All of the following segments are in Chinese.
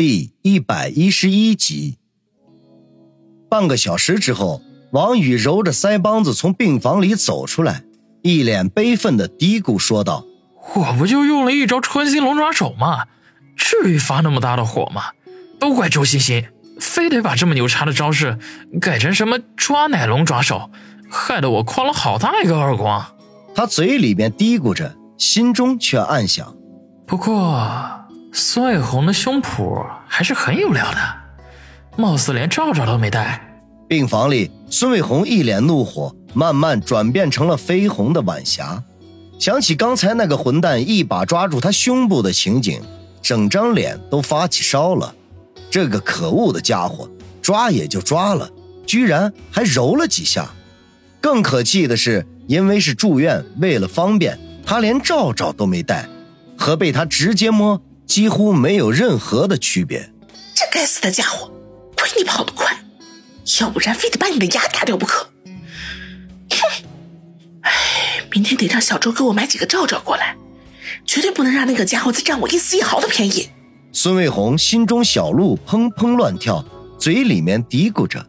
第一百一十一集。半个小时之后，王宇揉着腮帮子从病房里走出来，一脸悲愤的嘀咕说道：“我不就用了一招穿心龙爪手吗？至于发那么大的火吗？都怪周欣欣，非得把这么牛叉的招式改成什么抓奶龙爪手，害得我哐了好大一个耳光。”他嘴里面嘀咕着，心中却暗想：不过。孙伟红的胸脯还是很有料的，貌似连罩罩都没戴。病房里，孙伟红一脸怒火，慢慢转变成了绯红的晚霞。想起刚才那个混蛋一把抓住他胸部的情景，整张脸都发起烧了。这个可恶的家伙，抓也就抓了，居然还揉了几下。更可气的是，因为是住院，为了方便，他连罩罩都没戴，和被他直接摸。几乎没有任何的区别。这该死的家伙，亏你跑得快，要不然非得把你的牙打掉不可。哼！哎，明天得让小周给我买几个罩罩过来，绝对不能让那个家伙再占我一丝一毫的便宜。孙卫红心中小鹿砰砰乱跳，嘴里面嘀咕着，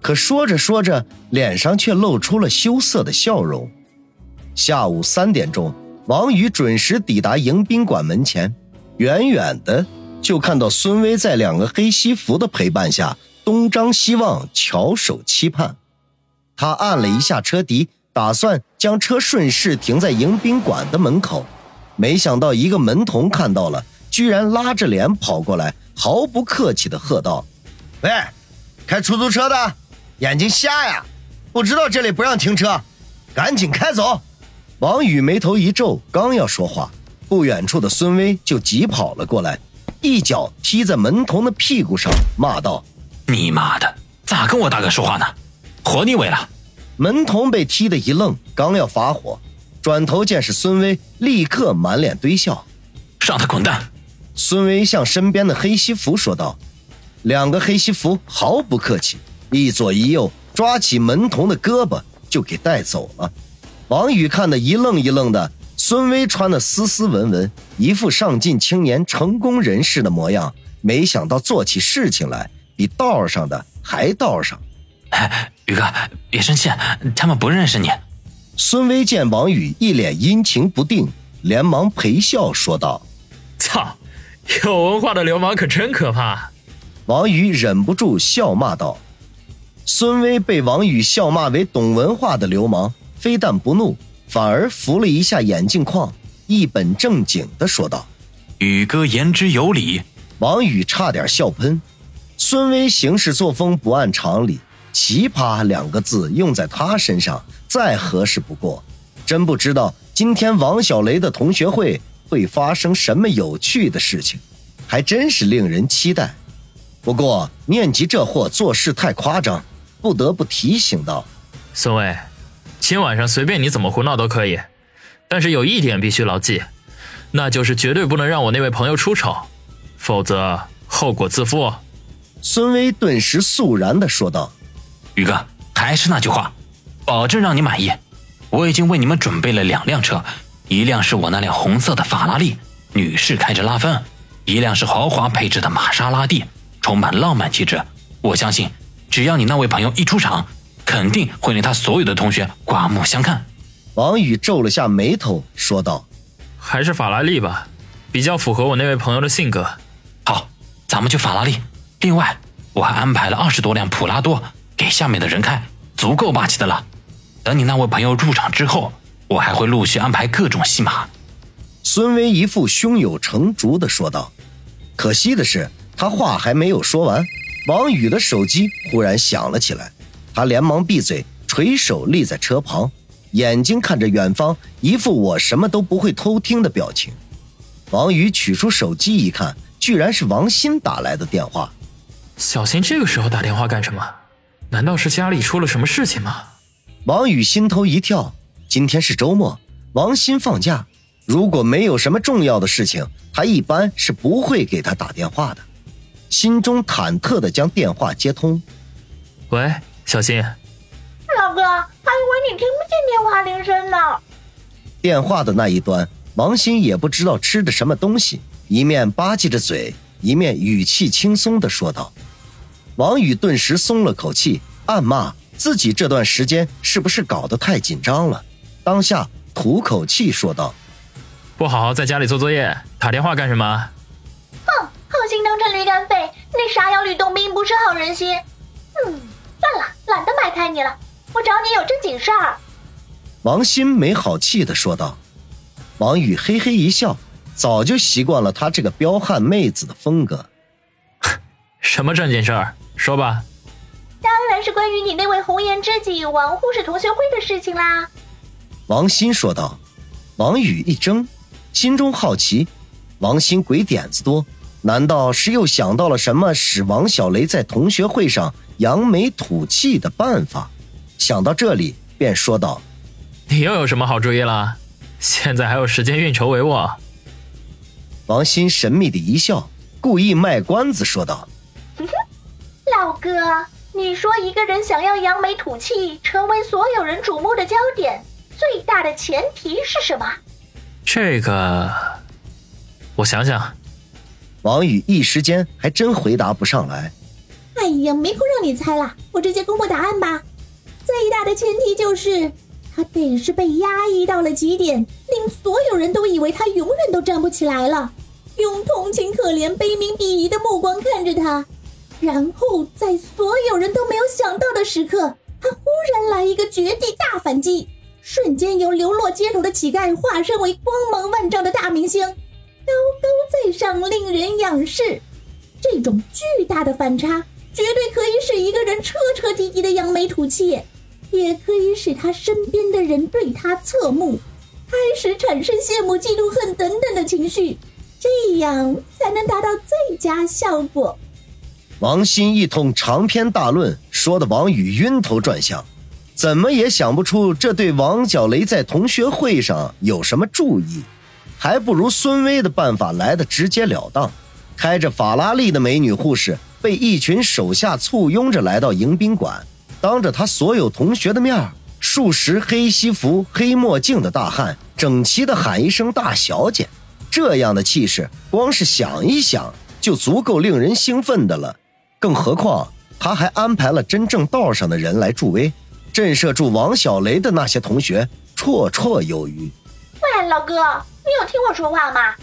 可说着说着，脸上却露出了羞涩的笑容。下午三点钟，王宇准时抵达迎宾馆门前。远远的就看到孙威在两个黑西服的陪伴下东张西望，翘首期盼。他按了一下车笛，打算将车顺势停在迎宾馆的门口。没想到一个门童看到了，居然拉着脸跑过来，毫不客气的喝道：“喂，开出租车的，眼睛瞎呀？不知道这里不让停车，赶紧开走！”王宇眉头一皱，刚要说话。不远处的孙威就急跑了过来，一脚踢在门童的屁股上，骂道：“你妈的，咋跟我大哥说话呢？活腻味了！”门童被踢得一愣，刚要发火，转头见是孙威，立刻满脸堆笑：“让他滚蛋！”孙威向身边的黑西服说道。两个黑西服毫不客气，一左一右抓起门童的胳膊就给带走了。王宇看得一愣一愣的。孙威穿的斯斯文文，一副上进青年、成功人士的模样，没想到做起事情来比道上的还道上。哎宇哥，别生气，他们不认识你。孙威见王宇一脸阴晴不定，连忙陪笑说道：“操，有文化的流氓可真可怕。”王宇忍不住笑骂道：“孙威被王宇笑骂为懂文化的流氓，非但不怒。”反而扶了一下眼镜框，一本正经的说道：“宇哥言之有理。”王宇差点笑喷。孙威行事作风不按常理，“奇葩”两个字用在他身上再合适不过。真不知道今天王小雷的同学会会发生什么有趣的事情，还真是令人期待。不过念及这货做事太夸张，不得不提醒道：“孙威。”今晚上随便你怎么胡闹都可以，但是有一点必须牢记，那就是绝对不能让我那位朋友出丑，否则后果自负。孙威顿时肃然的说道：“宇哥，还是那句话，保证让你满意。我已经为你们准备了两辆车，一辆是我那辆红色的法拉利，女士开着拉风；一辆是豪华配置的玛莎拉蒂，充满浪漫气质。我相信，只要你那位朋友一出场。”肯定会令他所有的同学刮目相看。王宇皱了下眉头，说道：“还是法拉利吧，比较符合我那位朋友的性格。”好，咱们就法拉利。另外，我还安排了二十多辆普拉多给下面的人开，足够霸气的了。等你那位朋友入场之后，我还会陆续安排各种戏码。孙威一副胸有成竹的说道。可惜的是，他话还没有说完，王宇的手机忽然响了起来。他连忙闭嘴，垂手立在车旁，眼睛看着远方，一副我什么都不会偷听的表情。王宇取出手机一看，居然是王鑫打来的电话。小新这个时候打电话干什么？难道是家里出了什么事情吗？王宇心头一跳，今天是周末，王鑫放假，如果没有什么重要的事情，他一般是不会给他打电话的。心中忐忑的将电话接通，喂。小心，老哥，还以为你听不见电话铃声呢。电话的那一端，王鑫也不知道吃的什么东西，一面吧唧着嘴，一面语气轻松的说道。王宇顿时松了口气，暗骂自己这段时间是不是搞得太紧张了。当下吐口气说道：“不好好在家里做作业，打电话干什么？”哼，好心当成驴肝肺，那傻妖吕洞宾不是好人心。嗯，懒得埋汰你了，我找你有正经事儿。王鑫没好气的说道。王宇嘿嘿一笑，早就习惯了他这个彪悍妹子的风格。什么正经事儿？说吧，当然是关于你那位红颜知己王护士同学会的事情啦。王鑫说道。王宇一怔，心中好奇，王鑫鬼点子多，难道是又想到了什么使王小雷在同学会上扬眉吐气的办法？想到这里，便说道：“你又有什么好主意了？现在还有时间运筹帷幄？”王鑫神秘的一笑，故意卖关子说道。老哥，你说一个人想要扬眉吐气，成为所有人瞩目的焦点，最大的前提是什么？这个，我想想。王宇一时间还真回答不上来。哎呀，没空让你猜了，我直接公布答案吧。最大的前提就是，他得是被压抑到了极点，令所有人都以为他永远都站不起来了，用同情、可怜、悲悯、鄙夷的目光看着他。然后在所有人都没有想到的时刻，他忽然来一个绝地大反击，瞬间由流落街头的乞丐化身为光芒万丈的大明星，高高在上，令人仰视。这种巨大的反差，绝对可以使一个人彻彻底底的扬眉吐气，也可以使他身边的人对他侧目，开始产生羡慕、嫉妒、恨等等的情绪，这样才能达到最佳效果。王鑫一通长篇大论，说的王宇晕头转向，怎么也想不出这对王小雷在同学会上有什么注意，还不如孙威的办法来的直截了当。开着法拉利的美女护士被一群手下簇拥着来到迎宾馆，当着他所有同学的面，数十黑西服、黑墨镜的大汉整齐的喊一声“大小姐”，这样的气势，光是想一想就足够令人兴奋的了。更何况，他还安排了真正道上的人来助威，震慑住王小雷的那些同学绰绰有余。喂，老哥，你有听我说话吗？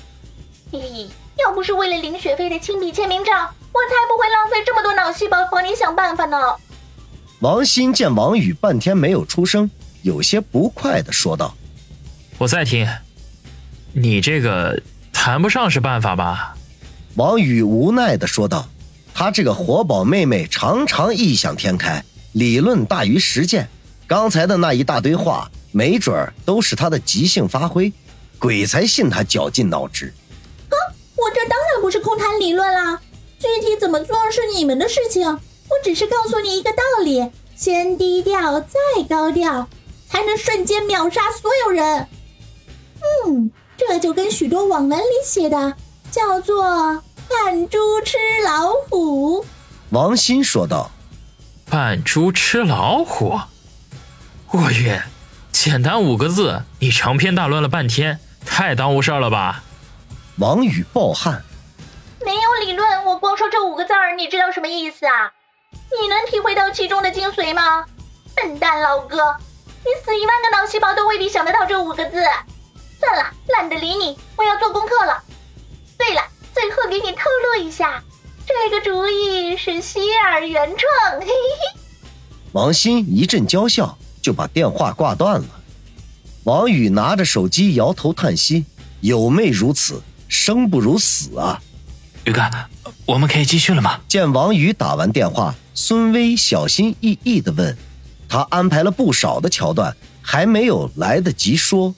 咦，要不是为了林雪飞的亲笔签名照，我才不会浪费这么多脑细胞帮你想办法呢。王鑫见王宇半天没有出声，有些不快的说道：“我在听，你这个谈不上是办法吧？”王宇无奈的说道。他这个活宝妹妹常常异想天开，理论大于实践。刚才的那一大堆话，没准儿都是他的即兴发挥，鬼才信他绞尽脑汁。啊，我这当然不是空谈理论啦，具体怎么做是你们的事情，我只是告诉你一个道理：先低调再高调，才能瞬间秒杀所有人。嗯，这就跟许多网文里写的叫做。扮猪吃老虎，王鑫说道：“扮猪吃老虎，我晕，简单五个字，你长篇大论了半天，太耽误事儿了吧？”王宇暴汗：“没有理论，我光说这五个字儿，你知道什么意思啊？你能体会到其中的精髓吗？笨蛋老哥，你死一万个脑细胞都未必想得到这五个字。算了，懒得理你，我要做功课了。对了。”最后给你透露一下，这个主意是希尔原创。嘿嘿嘿。王鑫一阵娇笑，就把电话挂断了。王宇拿着手机摇头叹息：“有妹如此，生不如死啊！”宇哥，我们可以继续了吗？见王宇打完电话，孙威小心翼翼地问：“他安排了不少的桥段，还没有来得及说。”